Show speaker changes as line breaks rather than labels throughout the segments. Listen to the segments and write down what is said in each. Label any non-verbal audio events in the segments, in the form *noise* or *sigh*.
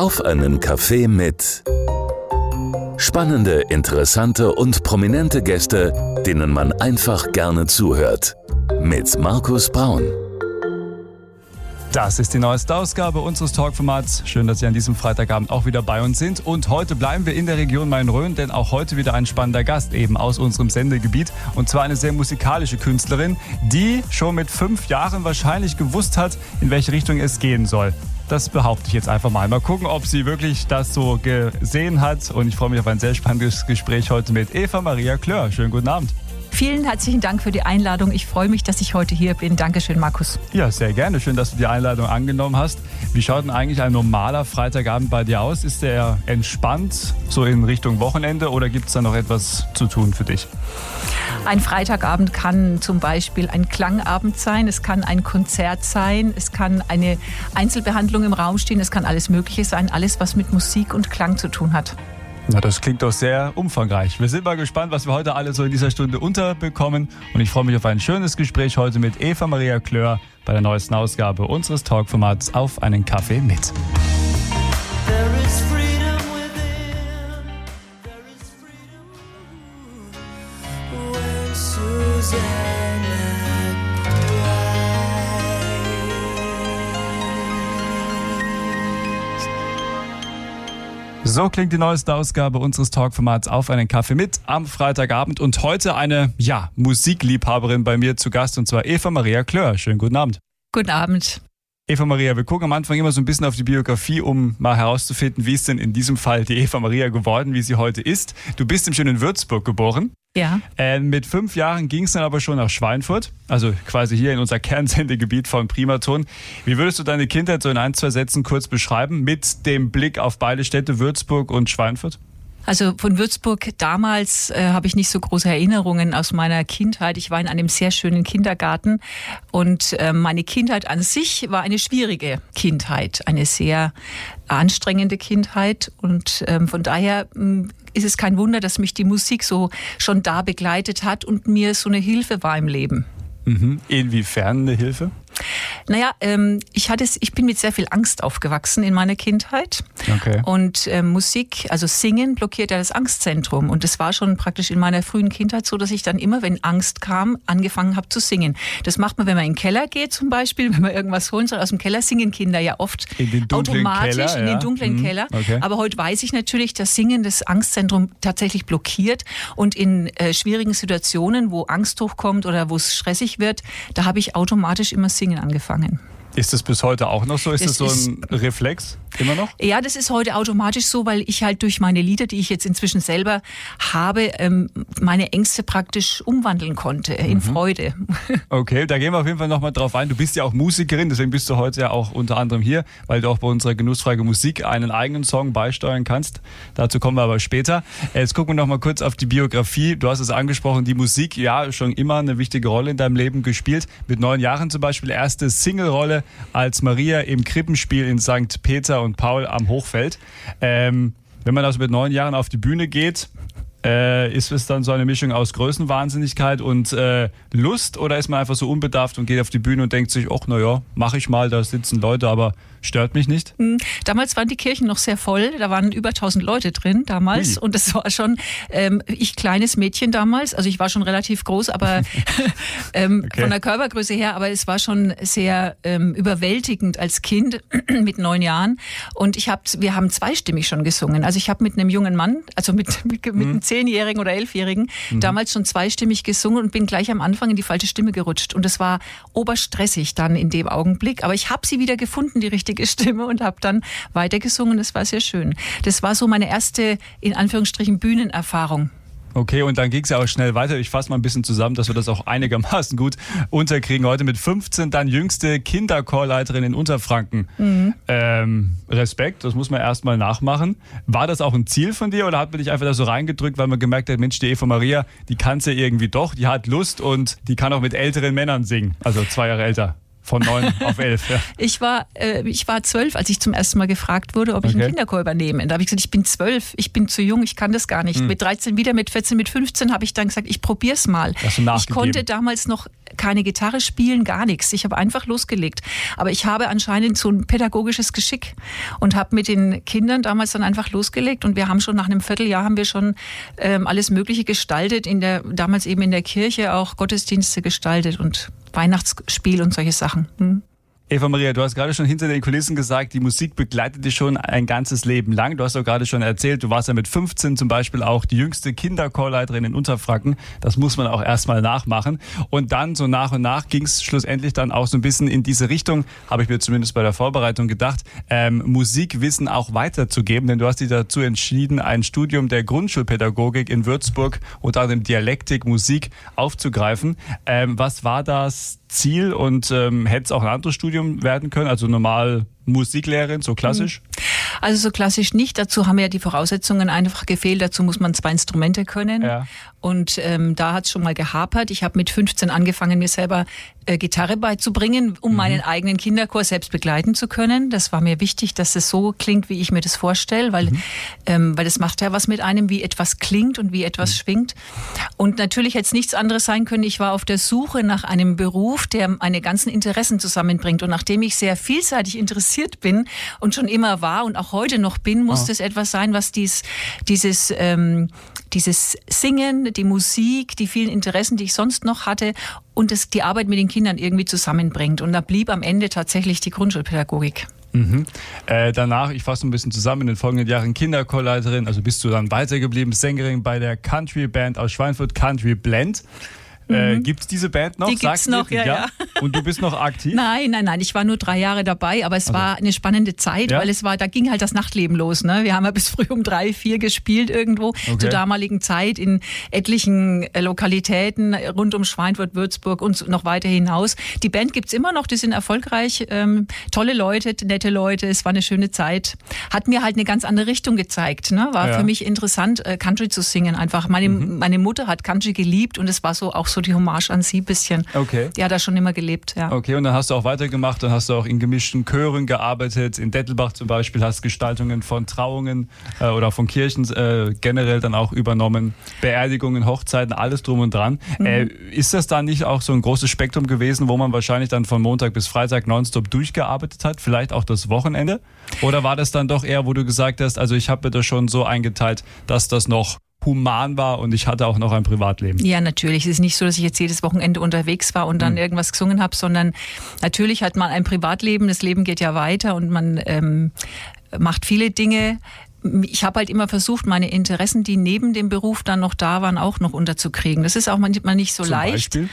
Auf einen Kaffee mit spannende, interessante und prominente Gäste, denen man einfach gerne zuhört. Mit Markus Braun.
Das ist die neueste Ausgabe unseres Talkformats. Schön, dass Sie an diesem Freitagabend auch wieder bei uns sind. Und heute bleiben wir in der Region Main-Rhön, denn auch heute wieder ein spannender Gast, eben aus unserem Sendegebiet. Und zwar eine sehr musikalische Künstlerin, die schon mit fünf Jahren wahrscheinlich gewusst hat, in welche Richtung es gehen soll. Das behaupte ich jetzt einfach mal. Mal gucken, ob sie wirklich das so gesehen hat. Und ich freue mich auf ein sehr spannendes Gespräch heute mit Eva Maria Klör. Schönen guten Abend.
Vielen herzlichen Dank für die Einladung. Ich freue mich, dass ich heute hier bin. Dankeschön, Markus.
Ja, sehr gerne. Schön, dass du die Einladung angenommen hast. Wie schaut denn eigentlich ein normaler Freitagabend bei dir aus? Ist der entspannt, so in Richtung Wochenende, oder gibt es da noch etwas zu tun für dich?
Ein Freitagabend kann zum Beispiel ein Klangabend sein, es kann ein Konzert sein, es kann eine Einzelbehandlung im Raum stehen, es kann alles Mögliche sein, alles, was mit Musik und Klang zu tun hat.
Na, das klingt doch sehr umfangreich. Wir sind mal gespannt, was wir heute alle so in dieser Stunde unterbekommen. Und ich freue mich auf ein schönes Gespräch heute mit Eva Maria Klör bei der neuesten Ausgabe unseres Talkformats Auf einen Kaffee mit. So klingt die neueste Ausgabe unseres Talkformats auf einen Kaffee mit am Freitagabend und heute eine, ja, Musikliebhaberin bei mir zu Gast und zwar Eva Maria Klör. Schönen guten Abend.
Guten Abend.
Eva Maria, wir gucken am Anfang immer so ein bisschen auf die Biografie, um mal herauszufinden, wie ist denn in diesem Fall die Eva Maria geworden, wie sie heute ist. Du bist im schönen Würzburg geboren.
Ja.
Äh, mit fünf Jahren ging es dann aber schon nach Schweinfurt, also quasi hier in unser Kernsendegebiet von Primaton. Wie würdest du deine Kindheit so in ein, zwei Sätzen kurz beschreiben, mit dem Blick auf beide Städte Würzburg und Schweinfurt?
Also von Würzburg damals äh, habe ich nicht so große Erinnerungen aus meiner Kindheit. Ich war in einem sehr schönen Kindergarten und äh, meine Kindheit an sich war eine schwierige Kindheit, eine sehr anstrengende Kindheit und ähm, von daher ist es kein Wunder, dass mich die Musik so schon da begleitet hat und mir so eine Hilfe war im Leben.
Mhm. Inwiefern eine Hilfe?
Naja, ähm, ich hatte, ich bin mit sehr viel Angst aufgewachsen in meiner Kindheit.
Okay.
Und äh, Musik, also Singen, blockiert ja das Angstzentrum. Und das war schon praktisch in meiner frühen Kindheit so, dass ich dann immer, wenn Angst kam, angefangen habe zu singen. Das macht man, wenn man in den Keller geht zum Beispiel, *laughs* wenn man irgendwas holen soll. Aus dem Keller singen Kinder ja oft automatisch
Keller,
in den dunklen
mhm.
Keller.
Okay.
Aber heute weiß ich natürlich, dass Singen das Angstzentrum tatsächlich blockiert. Und in äh, schwierigen Situationen, wo Angst hochkommt oder wo es stressig wird, da habe ich automatisch immer Singen angefangen.
Ist es bis heute auch noch so? Ist
Das
es so ein Reflex immer noch?
Ja, das ist heute automatisch so, weil ich halt durch meine Lieder, die ich jetzt inzwischen selber habe, ähm, meine Ängste praktisch umwandeln konnte in
Mhm.
Freude. *laughs*
Okay, da gehen wir auf jeden Fall nochmal drauf ein. Du bist ja auch Musikerin, deswegen bist du heute ja auch unter anderem hier, weil du auch bei unserer Genussfrage Musik einen eigenen Song beisteuern kannst. Dazu kommen wir aber später. Jetzt gucken wir nochmal kurz auf die Biografie. Du hast es angesprochen, die Musik, ja, schon immer eine wichtige Rolle in deinem Leben gespielt. Mit neun Jahren zum Beispiel erste Single-Rolle als Maria im Krippenspiel in St. Peter und Paul am Hochfeld. Ähm, wenn man also mit neun Jahren auf die Bühne geht, äh, ist es dann so eine Mischung aus Größenwahnsinnigkeit und äh, Lust oder ist man einfach so unbedarft und geht auf die Bühne und denkt sich, ach naja, mach ich mal, da sitzen Leute, aber stört mich nicht?
Hm, Damals waren die Kirchen noch sehr voll, da waren über 1000 Leute drin damals.
Ui.
und das war schon, ähm, ich kleines Mädchen damals, also ich war schon relativ groß, aber *laughs* *laughs* ähm,
Okay.
von der Körpergröße her, aber es war schon sehr ähm, überwältigend als Kind *clears throat* mit neun Jahren. Und ich hab, wir haben zweistimmig schon gesungen, also ich habe mit einem jungen Mann, also mit, *laughs* mit, mit einem Zehnjährigen oder Elfjährigen, damals schon zweistimmig gesungen und bin gleich am Anfang in die falsche Stimme gerutscht. Und es war oberstressig dann in dem Augenblick, aber ich habe sie wieder gefunden, die richtige Stimme und habe dann weitergesungen, das war sehr schön. Das war so meine erste, in Anführungsstrichen, Bühnenerfahrung.
Okay, und dann ging es ja auch schnell weiter. Ich fasse mal ein bisschen zusammen, dass wir das auch einigermaßen gut unterkriegen. Heute mit 15 dann jüngste Kinderchorleiterin in Unterfranken. Ähm, Respekt, das muss man erstmal nachmachen. War das auch ein Ziel von dir oder hat man dich einfach da so reingedrückt, weil man gemerkt hat, Mensch, die Eva Maria, die kann ja irgendwie doch, die hat Lust und die kann auch mit älteren Männern singen, also zwei Jahre älter? Von neun auf elf, ja. *laughs*
Ich war, äh, ich war zwölf, als ich zum ersten Mal gefragt wurde, ob ich okay. einen Kinderchor übernehme. Da habe ich gesagt, ich bin zwölf, ich bin zu jung, ich kann das gar nicht. Mhm. Mit 13 wieder, mit 14, mit 15 habe ich dann gesagt, ich probiere es mal. Ich konnte damals noch keine Gitarre spielen, gar nichts. Ich habe einfach losgelegt. Aber ich habe anscheinend so ein pädagogisches Geschick und habe mit den Kindern damals dann einfach losgelegt und wir haben schon nach einem Vierteljahr haben wir schon ähm, alles Mögliche gestaltet in der damals eben in der Kirche auch Gottesdienste gestaltet und Weihnachtsspiel und solche Sachen. Hm.
Eva Maria, du hast gerade schon hinter den Kulissen gesagt, die Musik begleitet dich schon ein ganzes Leben lang. Du hast auch gerade schon erzählt, du warst ja mit 15 zum Beispiel auch die jüngste Kinderchorleiterin in Unterfranken. Das muss man auch erstmal nachmachen. Und dann so nach und nach ging es schlussendlich dann auch so ein bisschen in diese Richtung, habe ich mir zumindest bei der Vorbereitung gedacht, ähm, Musikwissen auch weiterzugeben. Denn du hast dich dazu entschieden, ein Studium der Grundschulpädagogik in Würzburg unter dem Dialektik Musik aufzugreifen. Ähm, was war das Ziel und ähm, hätte es auch ein anderes Studium werden können, also normal Musiklehrerin, so klassisch?
Mhm. Also so klassisch nicht. Dazu haben ja die Voraussetzungen einfach gefehlt. Dazu muss man zwei Instrumente können. Ja. Und ähm, da hat es schon mal gehapert. Ich habe mit 15 angefangen, mir selber äh, Gitarre beizubringen, um mhm. meinen eigenen Kinderchor selbst begleiten zu können. Das war mir wichtig, dass es so klingt, wie ich mir das vorstelle, weil, mhm. ähm, weil das macht ja was mit einem, wie etwas klingt und wie etwas mhm. schwingt. Und natürlich hätte es nichts anderes sein können. Ich war auf der Suche nach einem Beruf, der meine ganzen Interessen zusammenbringt. Und nachdem ich sehr vielseitig interessiert bin und schon immer war und auch heute noch bin, muss oh. das etwas sein, was dies, dieses, ähm, dieses Singen, die Musik, die vielen Interessen, die ich sonst noch hatte und das, die Arbeit mit den Kindern irgendwie zusammenbringt. Und da blieb am Ende tatsächlich die Grundschulpädagogik.
Mhm. Äh, danach, ich fasse ein bisschen zusammen, in den folgenden Jahren Kinderchorleiterin, also bist du dann weitergeblieben, Sängerin bei der Country Band aus Schweinfurt, Country Blend. Äh, mhm. Gibt es diese Band noch?
Die gibt es noch, ja, ja,
Und du bist noch aktiv?
Nein, nein, nein. Ich war nur drei Jahre dabei, aber es also. war eine spannende Zeit, ja? weil es war, da ging halt das Nachtleben los. Ne? Wir haben ja bis früh um drei, vier gespielt irgendwo okay. zur damaligen Zeit in etlichen äh, Lokalitäten rund um Schweinfurt, Würzburg und noch weiter hinaus. Die Band gibt es immer noch, die sind erfolgreich. Ähm, tolle Leute, nette Leute, es war eine schöne Zeit. Hat mir halt eine ganz andere Richtung gezeigt. Ne? War ja. für mich interessant, äh, Country zu singen. Einfach meine, mhm. meine Mutter hat Country geliebt und es war so auch so die Hommage an sie ein bisschen. Okay. Die hat da schon immer gelebt, ja.
Okay, und dann hast du auch weitergemacht, dann hast du auch in gemischten Chören gearbeitet, in Dettelbach zum Beispiel, hast Gestaltungen von Trauungen äh, oder von Kirchen äh, generell dann auch übernommen, Beerdigungen, Hochzeiten, alles drum und dran. Mhm. Äh, ist das dann nicht auch so ein großes Spektrum gewesen, wo man wahrscheinlich dann von Montag bis Freitag nonstop durchgearbeitet hat, vielleicht auch das Wochenende? Oder war das dann doch eher, wo du gesagt hast, also ich habe mir das schon so eingeteilt, dass das noch human war und ich hatte auch noch ein Privatleben.
Ja, natürlich. Es ist nicht so, dass ich jetzt jedes Wochenende unterwegs war und dann mhm. irgendwas gesungen habe, sondern natürlich hat man ein Privatleben. Das Leben geht ja weiter und man ähm, macht viele Dinge ich habe halt immer versucht, meine Interessen, die neben dem Beruf dann noch da waren, auch noch unterzukriegen. Das ist auch manchmal nicht so Zum leicht. Beispiel?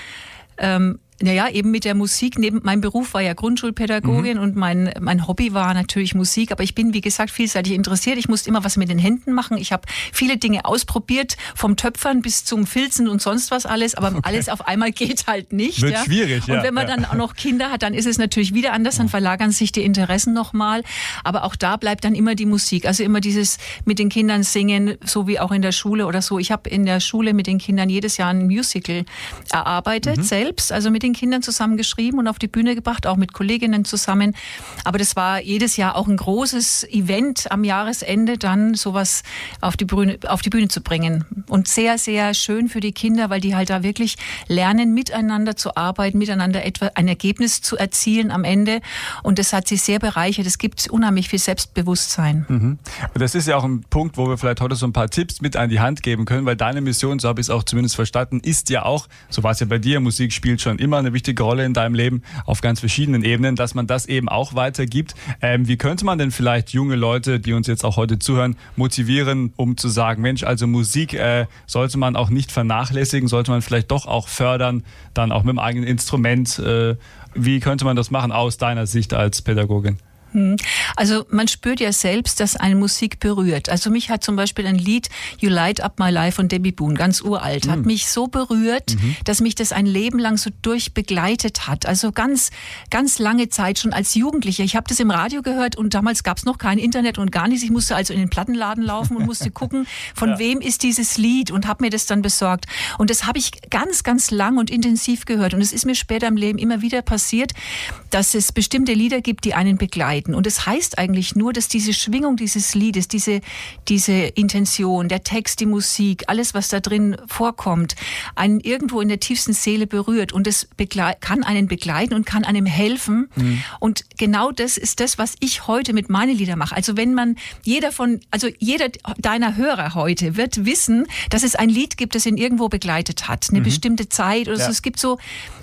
Ähm, naja, eben mit der Musik. Neben mein Beruf war ja Grundschulpädagogin mhm. und mein, mein Hobby war natürlich Musik. Aber ich bin, wie gesagt, vielseitig interessiert. Ich musste immer was mit den Händen machen. Ich habe viele Dinge ausprobiert, vom Töpfern bis zum Filzen und sonst was alles. Aber okay. alles auf einmal geht halt nicht.
Wird ja. schwierig,
ja. Und wenn man ja. dann auch noch Kinder hat, dann ist es natürlich wieder anders. Dann verlagern sich die Interessen nochmal. Aber auch da bleibt dann immer die Musik. Also immer dieses mit den Kindern singen, so wie auch in der Schule oder so. Ich habe in der Schule mit den Kindern jedes Jahr ein Musical erarbeitet, mhm. selbst. Also mit den Kindern zusammen geschrieben und auf die Bühne gebracht, auch mit Kolleginnen zusammen. Aber das war jedes Jahr auch ein großes Event am Jahresende, dann sowas auf die Bühne, auf die Bühne zu bringen. Und sehr, sehr schön für die Kinder, weil die halt da wirklich lernen, miteinander zu arbeiten, miteinander etwa ein Ergebnis zu erzielen am Ende. Und das hat sie sehr bereichert. Es gibt unheimlich viel Selbstbewusstsein.
Mhm. Und das ist ja auch ein Punkt, wo wir vielleicht heute so ein paar Tipps mit an die Hand geben können, weil deine Mission, so habe ich es auch zumindest verstanden, ist ja auch, so war es ja bei dir, Musik spielt schon immer immer eine wichtige Rolle in deinem Leben auf ganz verschiedenen Ebenen, dass man das eben auch weitergibt. Ähm, wie könnte man denn vielleicht junge Leute, die uns jetzt auch heute zuhören, motivieren, um zu sagen, Mensch, also Musik äh, sollte man auch nicht vernachlässigen, sollte man vielleicht doch auch fördern, dann auch mit dem eigenen Instrument. Äh, wie könnte man das machen aus deiner Sicht als Pädagogin?
Hm. Also man spürt ja selbst, dass eine Musik berührt. Also mich hat zum Beispiel ein Lied You Light Up My Life von Debbie Boone, ganz uralt, mhm. hat mich so berührt, mhm. dass mich das ein Leben lang so durchbegleitet hat. Also ganz, ganz lange Zeit schon als Jugendlicher. Ich habe das im Radio gehört und damals gab es noch kein Internet und gar nichts. Ich musste also in den Plattenladen laufen und musste gucken, *laughs* von ja. wem ist dieses Lied und habe mir das dann besorgt. Und das habe ich ganz, ganz lang und intensiv gehört. Und es ist mir später im Leben immer wieder passiert, dass es bestimmte Lieder gibt, die einen begleiten begleiten. Und es das heißt eigentlich nur, dass diese Schwingung dieses Liedes, diese, diese Intention, der Text, die Musik, alles, was da drin vorkommt, einen irgendwo in der tiefsten Seele berührt und es kann einen begleiten und kann einem helfen. Mhm. Und genau das ist das, was ich heute mit meinen Liedern mache. Also wenn man jeder von, also jeder deiner Hörer heute wird wissen, dass es ein Lied gibt, das ihn irgendwo begleitet hat, eine mhm. bestimmte Zeit oder ja. so. Es gibt so,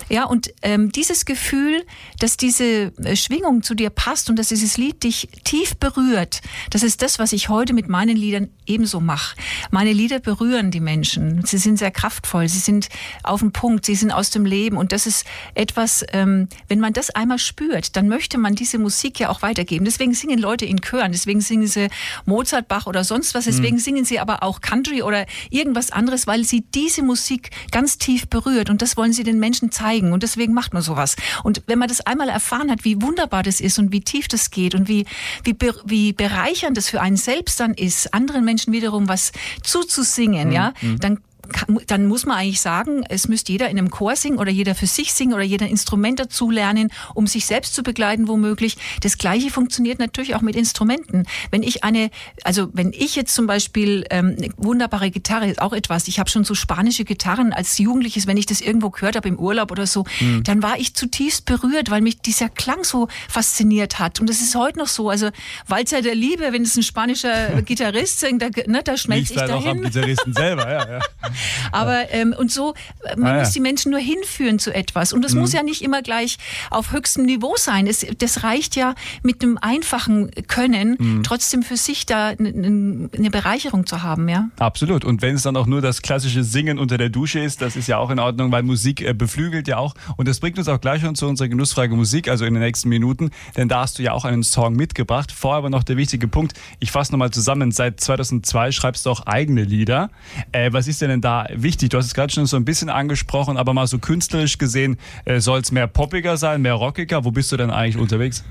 ja, und ähm, dieses Gefühl, dass diese äh, Schwingung zu dir passt und dass dieses Lied dich tief berührt, das ist das, was ich heute mit meinen Liedern ebenso mache. Meine Lieder berühren die Menschen. Sie sind sehr kraftvoll, sie sind auf den Punkt, sie sind aus dem Leben. Und das ist etwas, ähm, wenn man das einmal spürt, dann möchte man diese Musik ja auch weitergeben. Deswegen singen Leute in Chören, deswegen singen sie Mozart, Bach oder sonst was, deswegen mhm. singen sie aber auch Country oder irgendwas anderes, weil sie diese Musik ganz tief berührt. Und das wollen sie den Menschen zeigen zeigen. Und deswegen macht man sowas. Und wenn man das einmal erfahren hat, wie wunderbar das ist und wie tief das geht und wie, wie, wie bereichernd das für einen selbst dann ist, anderen Menschen wiederum was zuzusingen, mhm. ja, dann dann muss man eigentlich sagen, es müsste jeder in einem Chor singen oder jeder für sich singen oder jeder ein Instrument dazu lernen, um sich selbst zu begleiten, womöglich. Das Gleiche funktioniert natürlich auch mit Instrumenten. Wenn ich eine, also wenn ich jetzt zum Beispiel ähm, eine wunderbare Gitarre ist auch etwas. Ich habe schon so spanische Gitarren als Jugendliches, wenn ich das irgendwo gehört habe im Urlaub oder so, mhm. dann war ich zutiefst berührt, weil mich dieser Klang so fasziniert hat. Und das ist heute noch so. Also Walzer der Liebe, wenn es ein spanischer *laughs* Gitarrist singt, da, ne, da schmelze ich dahin. Auch am
Gitarristen selber, ja. ja. *laughs*
Aber ähm, und so, äh, man ah, muss die Menschen nur hinführen zu etwas. Und das mhm. muss ja nicht immer gleich auf höchstem Niveau sein. Es, das reicht ja mit einem einfachen Können, mhm. trotzdem für sich da eine Bereicherung zu haben, ja.
Absolut. Und wenn es dann auch nur das klassische Singen unter der Dusche ist, das ist ja auch in Ordnung, weil Musik äh, beflügelt ja auch. Und das bringt uns auch gleich schon zu unserer genussfreien Musik, also in den nächsten Minuten. Denn da hast du ja auch einen Song mitgebracht. Vorher aber noch der wichtige Punkt. Ich fasse nochmal zusammen. Seit 2002 schreibst du auch eigene Lieder. Äh, was ist denn da wichtig? Du hast es gerade schon so ein bisschen angesprochen, aber mal so künstlerisch gesehen, äh, soll es mehr poppiger sein, mehr rockiger? Wo bist du denn eigentlich unterwegs?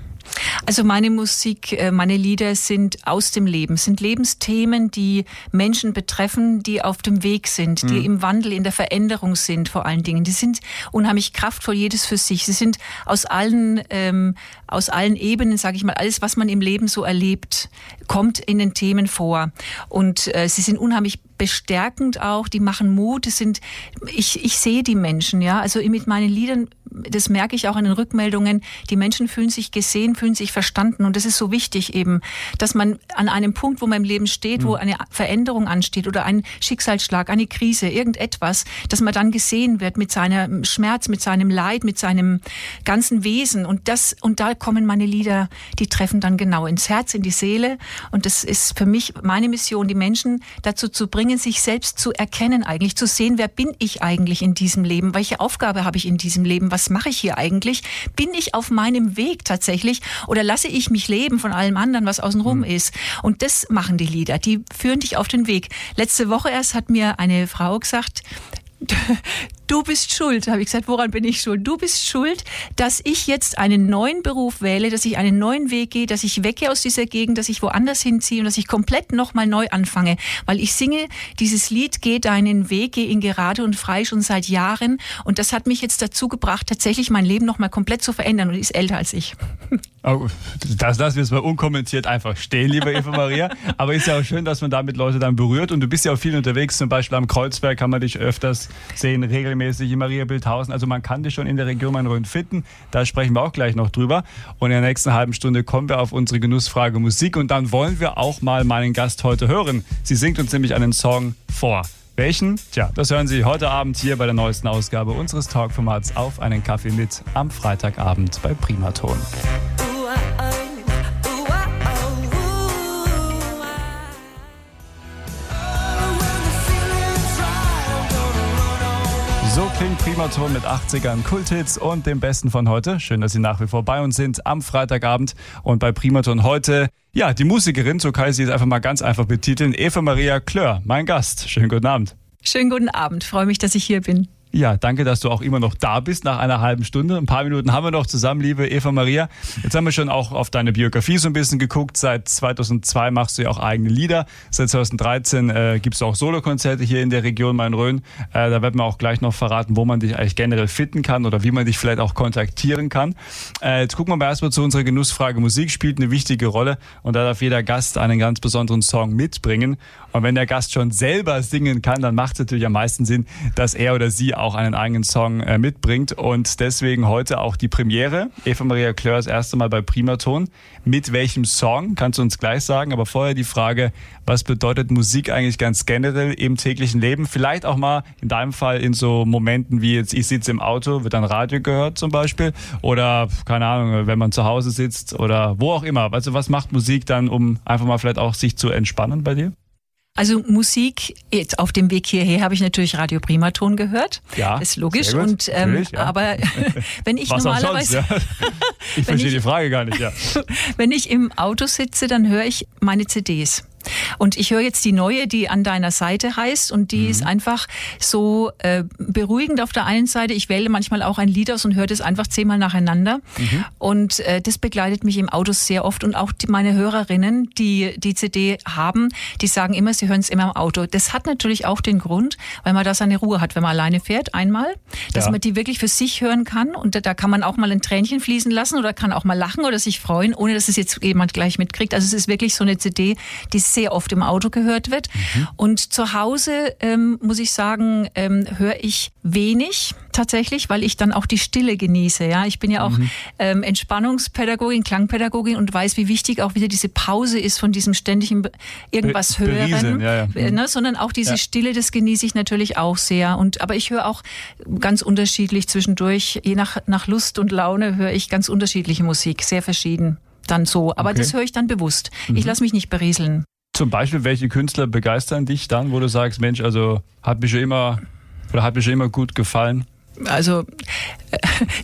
Also meine Musik, äh, meine Lieder sind aus dem Leben, sind Lebensthemen, die Menschen betreffen, die auf dem Weg sind, die mhm. im Wandel, in der Veränderung sind vor allen Dingen. Die sind unheimlich kraftvoll, jedes für sich. Sie sind aus allen, ähm, aus allen Ebenen, sage ich mal, alles, was man im Leben so erlebt, kommt in den Themen vor. Und äh, sie sind unheimlich bestärkend auch, die machen Mut, es sind, ich, ich sehe die Menschen, ja, also mit meinen Liedern das merke ich auch in den Rückmeldungen, die Menschen fühlen sich gesehen, fühlen sich verstanden. Und das ist so wichtig eben, dass man an einem Punkt, wo man im Leben steht, mhm. wo eine Veränderung ansteht oder ein Schicksalsschlag, eine Krise, irgendetwas, dass man dann gesehen wird mit seinem Schmerz, mit seinem Leid, mit seinem ganzen Wesen. Und das, und da kommen meine Lieder, die treffen dann genau ins Herz, in die Seele. Und das ist für mich meine Mission, die Menschen dazu zu bringen, sich selbst zu erkennen, eigentlich zu sehen, wer bin ich eigentlich in diesem Leben? Welche Aufgabe habe ich in diesem Leben? Was mache ich hier eigentlich? Bin ich auf meinem Weg tatsächlich oder lasse ich mich leben von allem anderen, was außenrum mhm. ist? Und das machen die Lieder, die führen dich auf den Weg. Letzte Woche erst hat mir eine Frau gesagt, du bist schuld, habe ich gesagt, woran bin ich schuld? Du bist schuld, dass ich jetzt einen neuen Beruf wähle, dass ich einen neuen Weg gehe, dass ich weggehe aus dieser Gegend, dass ich woanders hinziehe und dass ich komplett nochmal neu anfange. Weil ich singe dieses Lied, geh deinen Weg, geh ihn gerade und frei schon seit Jahren. Und das hat mich jetzt dazu gebracht, tatsächlich mein Leben nochmal komplett zu verändern und ist älter als ich. *laughs*
Oh, das lassen wir jetzt mal unkommentiert einfach stehen, liebe Eva Maria. Aber ist ja auch schön, dass man damit Leute dann berührt. Und du bist ja auch viel unterwegs, zum Beispiel am Kreuzberg kann man dich öfters sehen, regelmäßig in Maria Bildhausen. Also man kann dich schon in der Region Main-Rhön finden. Da sprechen wir auch gleich noch drüber. Und in der nächsten halben Stunde kommen wir auf unsere Genussfrage Musik. Und dann wollen wir auch mal meinen Gast heute hören. Sie singt uns nämlich einen Song vor. Welchen? Tja, das hören Sie heute Abend hier bei der neuesten Ausgabe unseres Talkformats auf einen Kaffee mit am Freitagabend bei Primaton. Klingt Primaton mit 80ern Kulthits und dem Besten von heute. Schön, dass Sie nach wie vor bei uns sind am Freitagabend und bei Primaton heute, ja, die Musikerin, so kann ich sie jetzt einfach mal ganz einfach betiteln, Eva Maria Klör, mein Gast. Schönen guten Abend.
Schönen guten Abend, freue mich, dass ich hier bin.
Ja, danke, dass du auch immer noch da bist nach einer halben Stunde. Ein paar Minuten haben wir noch zusammen, liebe Eva Maria. Jetzt haben wir schon auch auf deine Biografie so ein bisschen geguckt. Seit 2002 machst du ja auch eigene Lieder. Seit 2013 äh, gibst du auch Solokonzerte hier in der Region Main-Rhön. Äh, da werden wir auch gleich noch verraten, wo man dich eigentlich generell finden kann oder wie man dich vielleicht auch kontaktieren kann. Äh, jetzt gucken wir mal erstmal zu unserer Genussfrage. Musik spielt eine wichtige Rolle und da darf jeder Gast einen ganz besonderen Song mitbringen. Und wenn der Gast schon selber singen kann, dann macht es natürlich am meisten Sinn, dass er oder sie auch einen eigenen Song äh, mitbringt. Und deswegen heute auch die Premiere. Eva Maria Klör das erste Mal bei Primaton. Mit welchem Song? Kannst du uns gleich sagen. Aber vorher die Frage, was bedeutet Musik eigentlich ganz generell im täglichen Leben? Vielleicht auch mal in deinem Fall in so Momenten wie jetzt, ich sitze im Auto, wird dann Radio gehört zum Beispiel. Oder, keine Ahnung, wenn man zu Hause sitzt oder wo auch immer. Also was macht Musik dann, um einfach mal vielleicht auch sich zu entspannen bei dir?
Also Musik, jetzt auf dem Weg hierher habe ich natürlich Radio Primaton gehört.
Ja.
ist logisch. Und ähm,
ja.
aber *laughs* wenn ich
Was
normalerweise.
Sonst, ja? *laughs* Ich verstehe die Frage gar nicht, ja. *laughs*
wenn ich im Auto sitze, dann höre ich meine CDs. Und ich höre jetzt die neue, die an deiner Seite heißt und die mhm. ist einfach so äh, beruhigend auf der einen Seite. Ich wähle manchmal auch ein Lied aus und höre das einfach zehnmal nacheinander. Mhm. Und äh, das begleitet mich im Auto sehr oft und auch die, meine Hörerinnen, die die CD haben, die sagen immer, sie hören es immer im Auto. Das hat natürlich auch den Grund, weil man da seine Ruhe hat, wenn man alleine fährt, einmal, dass ja. man die wirklich für sich hören kann und da, da kann man auch mal ein Tränchen fließen lassen oder kann auch mal lachen oder sich freuen, ohne dass es jetzt jemand gleich mitkriegt. Also es ist wirklich so eine CD, die sehr oft im Auto gehört wird. Mhm. Und zu Hause, ähm, muss ich sagen, ähm, höre ich wenig tatsächlich, weil ich dann auch die Stille genieße. Ja, ich bin ja auch mhm. ähm, Entspannungspädagogin, Klangpädagogin und weiß, wie wichtig auch wieder diese Pause ist von diesem ständigen irgendwas Be hören, ja, ja. Äh, ne, sondern auch diese ja. Stille, das genieße ich natürlich auch sehr. Und aber ich höre auch ganz unterschiedlich zwischendurch, je nach nach Lust und Laune höre ich ganz unterschiedliche Musik, sehr verschieden dann so. Aber okay. das höre ich dann bewusst. Mhm. Ich lasse mich nicht berieseln.
Zum Beispiel, welche Künstler begeistern dich dann, wo du sagst, Mensch, also hat mir schon immer oder hat mir schon immer gut gefallen?
Also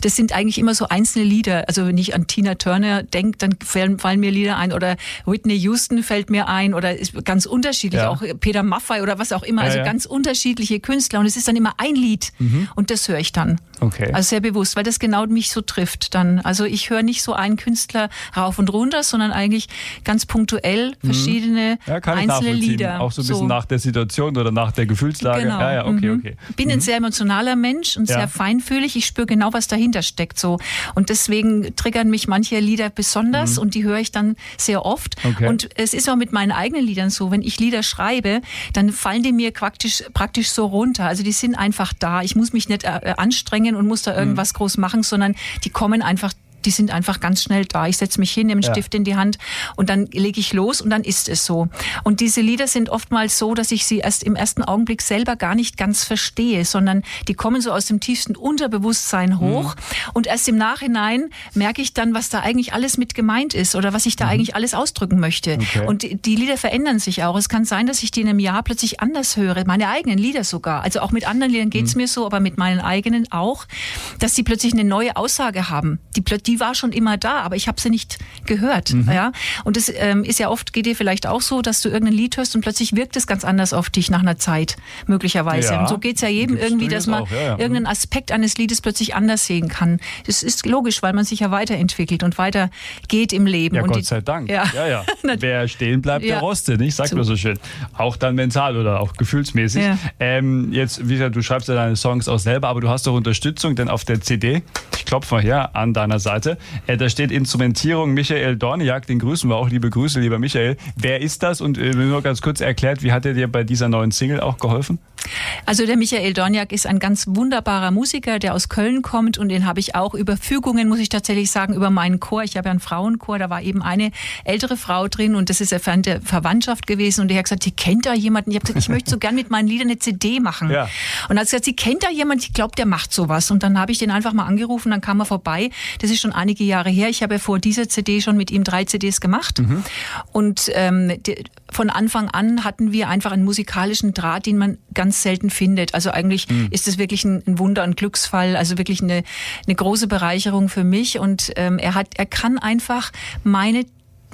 das sind eigentlich immer so einzelne Lieder. Also wenn ich an Tina Turner denke, dann fallen, fallen, mir Lieder ein oder Whitney Houston fällt mir ein oder ist ganz unterschiedlich, ja. auch Peter Maffay oder was auch immer. Ja, also ja. ganz unterschiedliche Künstler und es ist dann immer ein Lied mhm. und das höre ich dann.
Okay.
Also sehr bewusst, weil das genau mich so trifft dann. Also ich höre nicht so einen Künstler rauf und runter, sondern eigentlich ganz punktuell mhm. verschiedene mhm. einzelne Lieder.
Auch so ein bisschen so. nach der Situation oder nach der Gefühlslage.
Genau.
Ja, ja, okay,
mhm.
okay.
Bin ein mhm. sehr emotionaler Mensch und sehr feinfühlig. Ich spüre genau, was dahinter steckt so. Und deswegen triggern mich manche Lieder besonders mhm. und die höre ich dann sehr oft.
Okay.
Und es ist auch mit meinen eigenen Liedern so, wenn ich Lieder schreibe, dann fallen die mir praktisch, praktisch so runter. Also die sind einfach da. Ich muss mich nicht äh, anstrengen und muss da irgendwas mhm. groß machen, sondern die kommen einfach die sind einfach ganz schnell da. Ich setze mich hin, nehme einen ja. Stift in die Hand und dann lege ich los und dann ist es so. Und diese Lieder sind oftmals so, dass ich sie erst im ersten Augenblick selber gar nicht ganz verstehe, sondern die kommen so aus dem tiefsten Unterbewusstsein hoch mhm. und erst im Nachhinein merke ich dann, was da eigentlich alles mit gemeint ist oder was ich da mhm. eigentlich alles ausdrücken möchte. Okay. Und die, die Lieder verändern sich auch. Es kann sein, dass ich die in einem Jahr plötzlich anders höre, meine eigenen Lieder sogar. Also auch mit anderen Liedern geht es mhm. mir so, aber mit meinen eigenen auch, dass sie plötzlich eine neue Aussage haben. Die, die die war schon immer da, aber ich habe sie nicht gehört. Mhm. Ja? Und es ähm, ist ja oft, geht dir vielleicht auch so, dass du irgendein Lied hörst und plötzlich wirkt es ganz anders auf dich nach einer Zeit, möglicherweise. Ja. Und so geht es ja jedem das irgendwie, dass man auch, ja, ja. irgendeinen Aspekt eines Liedes plötzlich anders sehen kann. Das ist logisch, weil man sich ja weiterentwickelt und weitergeht im Leben.
Ja,
und
Gott sei Dank. Ja, ja. ja. *laughs* Wer stehen bleibt, der rostet, nicht? Sagt man so schön. Auch dann mental oder auch gefühlsmäßig. Ähm, jetzt, wie gesagt, du schreibst ja deine Songs auch selber, aber du hast doch Unterstützung, denn auf der CD, ich klopfe mal her an deiner Seite, Seite. Äh, da steht Instrumentierung Michael Dorniak, den grüßen wir auch. Liebe Grüße, lieber Michael. Wer ist das? Und äh, nur ganz kurz erklärt, wie hat er dir bei dieser neuen Single auch geholfen?
Also der Michael Dorniak ist ein ganz wunderbarer Musiker, der aus Köln kommt und den habe ich auch über Fügungen, muss ich tatsächlich sagen, über meinen Chor. Ich habe ja einen Frauenchor, da war eben eine ältere Frau drin und das ist eine Verwandtschaft gewesen und die hat gesagt, die kennt da jemanden. Ich habe gesagt, ich möchte so gern mit meinen Liedern eine CD machen. Ja. Und hat gesagt, sie kennt da jemanden, ich glaube, der macht sowas. Und dann habe ich den einfach mal angerufen, dann kam er vorbei. Das ist schon schon einige Jahre her. Ich habe vor dieser CD schon mit ihm drei CDs gemacht. Mhm. Und ähm, die, von Anfang an hatten wir einfach einen musikalischen Draht, den man ganz selten findet. Also eigentlich mhm. ist es wirklich ein, ein, Wunder, ein Glücksfall, also wirklich eine, eine große Bereicherung für mich. Und ähm, er hat, er kann einfach meine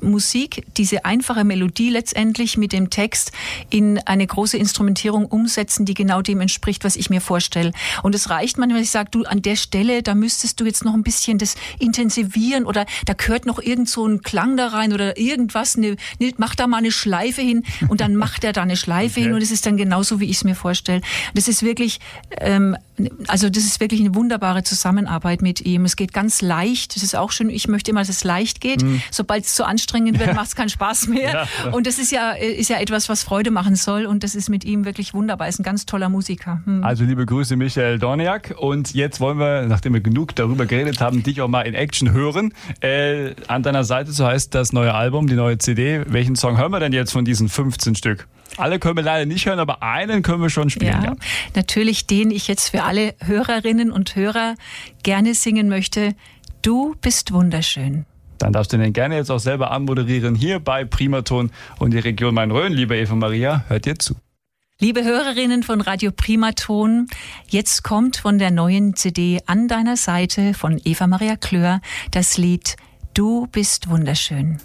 Musik, diese einfache Melodie letztendlich mit dem Text in eine große Instrumentierung umsetzen, die genau dem entspricht, was ich mir vorstelle. Und es reicht manchmal, wenn ich sage, du an der Stelle, da müsstest du jetzt noch ein bisschen das intensivieren oder da gehört noch irgend so ein Klang da rein oder irgendwas, eine, ne, mach da mal eine Schleife hin und dann macht er da eine Schleife okay. hin und es ist dann genauso, wie ich es mir vorstelle. Das ist wirklich, ähm, also das ist wirklich eine wunderbare Zusammenarbeit mit ihm. Es geht ganz leicht. Das ist auch schön. Ich möchte immer, dass es leicht geht. Mhm. Sobald es zu anstrengend wird, macht es keinen Spaß mehr. Ja. Und das ist ja, ist ja etwas, was Freude machen soll. Und das ist mit ihm wirklich wunderbar. Er ist ein ganz toller Musiker.
Mhm. Also liebe Grüße, Michael Dorniak. Und jetzt wollen wir, nachdem wir genug darüber geredet haben, dich auch mal in Action hören. Äh, an deiner Seite, so heißt das neue Album, die neue CD. Welchen Song hören wir denn jetzt von diesen 15 Stück? Alle können wir leider nicht hören, aber einen können wir schon spielen. Ja, ja.
Natürlich den ich jetzt für alle Hörerinnen und Hörer gerne singen möchte. Du bist wunderschön.
Dann darfst du den gerne jetzt auch selber anmoderieren hier bei Primaton und die Region Main-Rhön. Liebe Eva Maria, hört dir zu.
Liebe Hörerinnen von Radio Primaton, jetzt kommt von der neuen CD an deiner Seite von Eva Maria Klör das Lied Du bist wunderschön.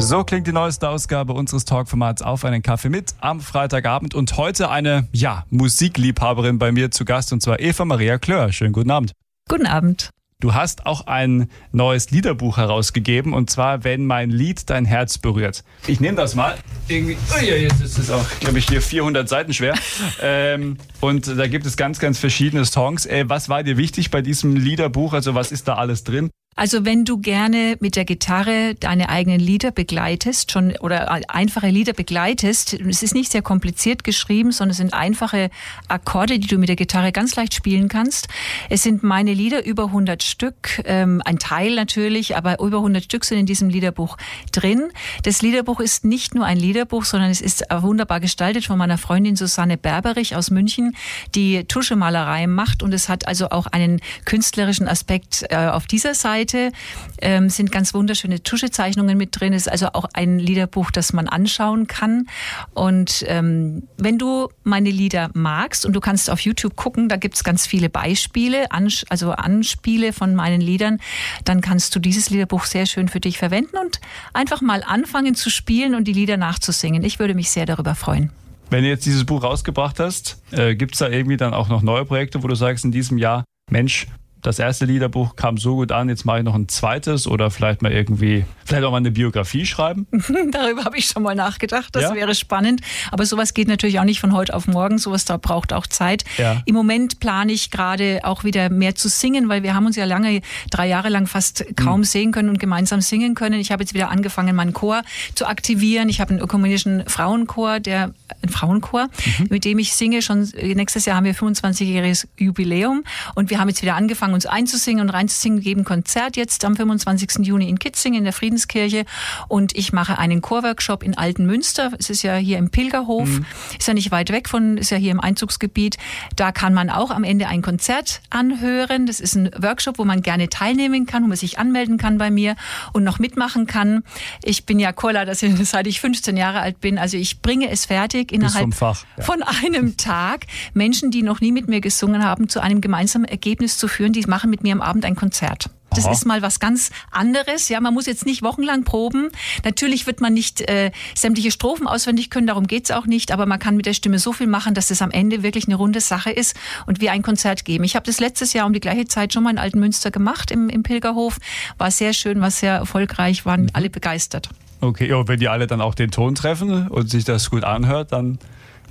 So klingt die neueste Ausgabe unseres Talkformats auf einen Kaffee mit am Freitagabend und heute eine, ja, Musikliebhaberin bei mir zu Gast und zwar Eva Maria Klör. Schönen guten Abend.
Guten Abend.
Du hast auch ein neues Liederbuch herausgegeben und zwar Wenn mein Lied dein Herz berührt. Ich nehme das mal. Irgendwie, oh ja, jetzt ist es auch, glaube ich, hier 400 Seiten schwer. *laughs* ähm, und da gibt es ganz, ganz verschiedene Songs. Äh, was war dir wichtig bei diesem Liederbuch? Also was ist da alles drin?
Also wenn du gerne mit der Gitarre deine eigenen Lieder begleitest, schon oder einfache Lieder begleitest, es ist nicht sehr kompliziert geschrieben, sondern es sind einfache Akkorde, die du mit der Gitarre ganz leicht spielen kannst. Es sind meine Lieder über 100 Stück, ähm, ein Teil natürlich, aber über 100 Stück sind in diesem Liederbuch drin. Das Liederbuch ist nicht nur ein Liederbuch, sondern es ist wunderbar gestaltet von meiner Freundin Susanne Berberich aus München, die Tuschemalerei macht und es hat also auch einen künstlerischen Aspekt äh, auf dieser Seite. Seite ähm, sind ganz wunderschöne Tuschezeichnungen mit drin. Es ist also auch ein Liederbuch, das man anschauen kann. Und ähm, wenn du meine Lieder magst und du kannst auf YouTube gucken, da gibt es ganz viele Beispiele, also Anspiele von meinen Liedern, dann kannst du dieses Liederbuch sehr schön für dich verwenden und einfach mal anfangen zu spielen und die Lieder nachzusingen. Ich würde mich sehr darüber freuen.
Wenn du jetzt dieses Buch rausgebracht hast, äh, gibt es da irgendwie dann auch noch neue Projekte, wo du sagst, in diesem Jahr, Mensch, das erste Liederbuch kam so gut an, jetzt mache ich noch ein zweites oder vielleicht mal irgendwie, vielleicht auch mal eine Biografie schreiben? *laughs*
Darüber habe ich schon mal nachgedacht, das ja? wäre spannend. Aber sowas geht natürlich auch nicht von heute auf morgen, sowas da braucht auch Zeit. Ja. Im Moment plane ich gerade auch wieder mehr zu singen, weil wir haben uns ja lange, drei Jahre lang fast kaum hm. sehen können und gemeinsam singen können. Ich habe jetzt wieder angefangen, meinen Chor zu aktivieren. Ich habe einen ökumenischen Frauenchor, der ein Frauenchor, mhm. mit dem ich singe. Schon nächstes Jahr haben wir 25-jähriges Jubiläum und wir haben jetzt wieder angefangen, angefangen, uns einzusingen und reinzusingen, wir geben Konzert jetzt am 25. Juni in Kitzingen in der Friedenskirche und ich mache einen Chorworkshop in Altenmünster. Es ist ja hier im Pilgerhof, mhm. ist ja nicht weit weg von, ist ja hier im Einzugsgebiet. Da kann man auch am Ende ein Konzert anhören. Das ist ein Workshop, wo man gerne teilnehmen kann, wo man sich anmelden kann bei mir und noch mitmachen kann. Ich bin ja Chorleiter, seit ich 15 Jahre alt bin. Also ich bringe es fertig innerhalb ja. von einem Tag, Menschen, die noch nie mit mir gesungen haben, zu einem gemeinsamen Ergebnis zu führen, die machen mit mir am Abend ein Konzert. Das Aha. ist mal was ganz anderes. Ja, man muss jetzt nicht wochenlang proben. Natürlich wird man nicht äh, sämtliche Strophen auswendig können, darum geht's auch nicht. Aber man kann mit der Stimme so viel machen, dass es am Ende wirklich eine runde Sache ist und wir ein Konzert geben. Ich habe das letztes Jahr um die gleiche Zeit schon mal in Altenmünster gemacht im, im Pilgerhof. War sehr schön, war sehr erfolgreich, waren mhm. alle begeistert.
Okay, ja, wenn die alle dann auch den Ton treffen und sich das gut anhört, dann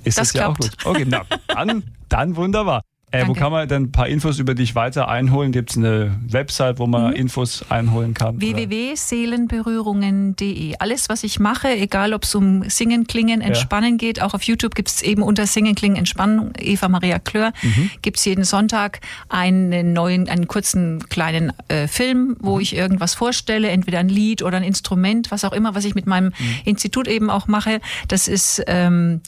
ist das, das ja auch gut. Okay, na, *laughs* dann, dann wunderbar. Äh, wo kann man denn ein paar Infos über dich weiter einholen? Gibt es eine Website, wo man mhm. Infos einholen kann?
www.seelenberührungen.de. Alles, was ich mache, egal ob es um Singen, Klingen, Entspannen ja. geht, auch auf YouTube gibt es eben unter Singen, Klingen, Entspannen, Eva Maria Klör, mhm. gibt es jeden Sonntag einen neuen, einen kurzen kleinen äh, Film, wo mhm. ich irgendwas vorstelle, entweder ein Lied oder ein Instrument, was auch immer, was ich mit meinem mhm. Institut eben auch mache. Das ist ähm,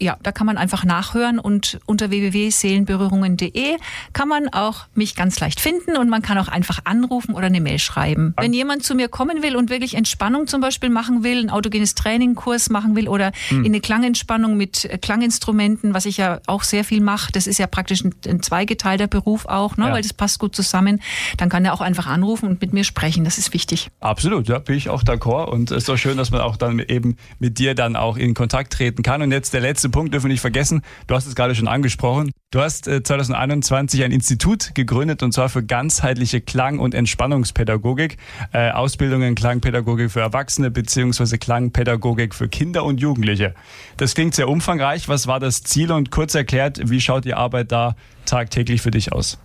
ja, da kann man einfach nachhören und unter www.seelenberührungen.de kann man auch mich ganz leicht finden und man kann auch einfach anrufen oder eine Mail schreiben. Wenn jemand zu mir kommen will und wirklich Entspannung zum Beispiel machen will, ein autogenes Trainingkurs machen will oder hm. in eine Klangentspannung mit Klanginstrumenten, was ich ja auch sehr viel mache, das ist ja praktisch ein, ein zweigeteilter Beruf auch, ne, ja. weil das passt gut zusammen, dann kann er auch einfach anrufen und mit mir sprechen. Das ist wichtig.
Absolut, ja, bin ich auch d'accord und es ist doch schön, dass man auch dann eben mit dir dann auch in Kontakt treten kann. Und jetzt der letzte Punkt dürfen wir nicht vergessen. Du hast es gerade schon angesprochen. Du hast 2021 äh, ein Institut gegründet und zwar für ganzheitliche Klang- und Entspannungspädagogik, äh, Ausbildungen Klangpädagogik für Erwachsene beziehungsweise Klangpädagogik für Kinder und Jugendliche. Das klingt sehr umfangreich. Was war das Ziel und kurz erklärt, wie schaut die Arbeit da tagtäglich für dich aus?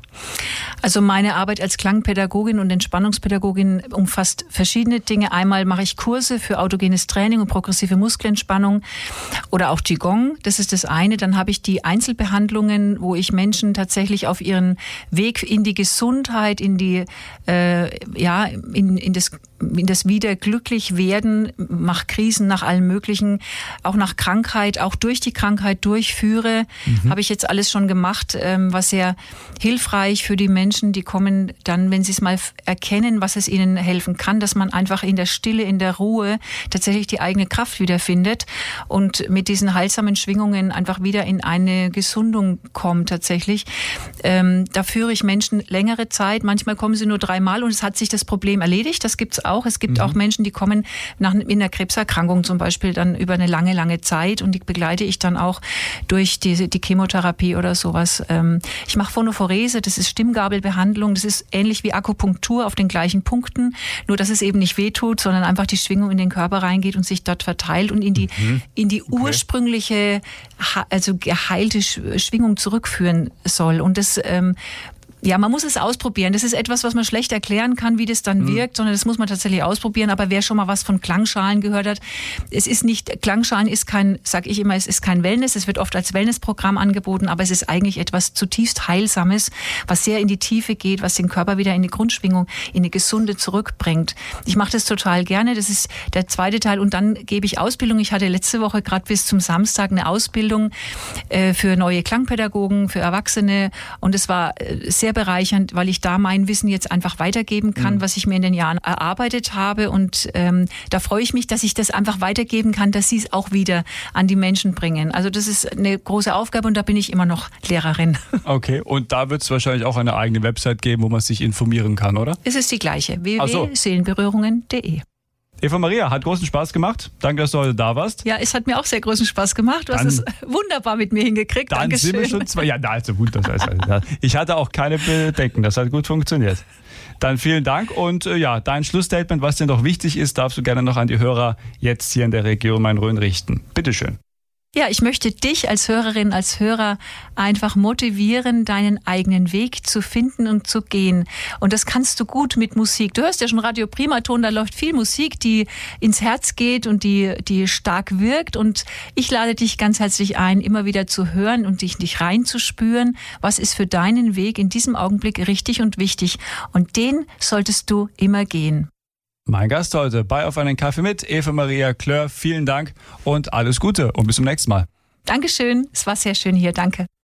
Also meine Arbeit als Klangpädagogin und Entspannungspädagogin umfasst verschiedene Dinge. Einmal mache ich Kurse für autogenes Training und progressive Muskelentspannung oder auch Qigong. Das ist das eine. Dann habe ich die Einzelbehandlungen, wo ich Menschen tatsächlich auf ihren Weg in die Gesundheit, in die äh, ja in, in das in das wieder glücklich werden, nach Krisen, nach allem Möglichen, auch nach Krankheit, auch durch die Krankheit durchführe, mhm. habe ich jetzt alles schon gemacht, ähm, was sehr hilfreich für die Menschen, die kommen dann, wenn sie es mal erkennen, was es ihnen helfen kann, dass man einfach in der Stille, in der Ruhe tatsächlich die eigene Kraft wiederfindet und mit diesen heilsamen Schwingungen einfach wieder in eine Gesundung kommt tatsächlich. Ähm, da führe ich Menschen längere Zeit, manchmal kommen sie nur dreimal und es hat sich das Problem erledigt, das gibt's auch. Es gibt mhm. auch Menschen, die kommen nach, in der Krebserkrankung zum Beispiel dann über eine lange, lange Zeit und die begleite ich dann auch durch die, die Chemotherapie oder sowas. Ähm, ich mache Phonophorese, das ist Stimmgabelbehandlung, das ist ähnlich wie Akupunktur auf den gleichen Punkten, nur dass es eben nicht wehtut, sondern einfach die Schwingung in den Körper reingeht und sich dort verteilt und in die, mhm. in die okay. ursprüngliche, also geheilte Schwingung zurückführen soll. Und das ähm, ja, man muss es ausprobieren. Das ist etwas, was man schlecht erklären kann, wie das dann mhm. wirkt, sondern das muss man tatsächlich ausprobieren. Aber wer schon mal was von Klangschalen gehört hat, es ist nicht, Klangschalen ist kein, sag ich immer, es ist kein Wellness. Es wird oft als Wellnessprogramm angeboten, aber es ist eigentlich etwas zutiefst Heilsames, was sehr in die Tiefe geht, was den Körper wieder in die Grundschwingung, in die Gesunde zurückbringt. Ich mache das total gerne. Das ist der zweite Teil. Und dann gebe ich Ausbildung. Ich hatte letzte Woche gerade bis zum Samstag eine Ausbildung äh, für neue Klangpädagogen, für Erwachsene. Und es war äh, sehr bereichernd, weil ich da mein Wissen jetzt einfach weitergeben kann, mhm. was ich mir in den Jahren erarbeitet habe. Und ähm, da freue ich mich, dass ich das einfach weitergeben kann, dass sie es auch wieder an die Menschen bringen. Also das ist eine große Aufgabe und da bin ich immer noch Lehrerin. *laughs*
Okay, und da wird es wahrscheinlich auch eine eigene Website geben, wo man sich informieren kann, oder?
Es ist die gleiche, www.seelenberührungen.de.
Eva Maria, hat großen Spaß gemacht. Danke, dass du heute da warst.
Ja, es hat mir auch sehr großen Spaß gemacht. Du dann, hast es *laughs* wunderbar mit mir hingekriegt.
Dann Dankeschön. sind wir schon zwei. Ja, also gut. Das heißt, ich hatte auch keine Bedenken. Das hat gut funktioniert. Dann vielen Dank und äh, ja, dein Schlussstatement, was dir noch wichtig ist, darfst du gerne noch an die Hörer jetzt hier in der Region Main-Rhön richten. Bitteschön.
Ja, ich möchte dich als Hörerin, als Hörer einfach motivieren, deinen eigenen Weg zu finden und zu gehen. Und das kannst du gut mit Musik. Du hörst ja schon Radio Primaton, da läuft viel Musik, die ins Herz geht und die, die stark wirkt. Und ich lade dich ganz herzlich ein, immer wieder zu hören und dich nicht reinzuspüren. Was ist für deinen Weg in diesem Augenblick richtig und wichtig? Und den solltest du immer gehen.
Mein Gast heute bei Auf einen Kaffee mit Eva Maria Klör. Vielen Dank und alles Gute und bis zum nächsten Mal.
Dankeschön. Es war sehr schön hier. Danke.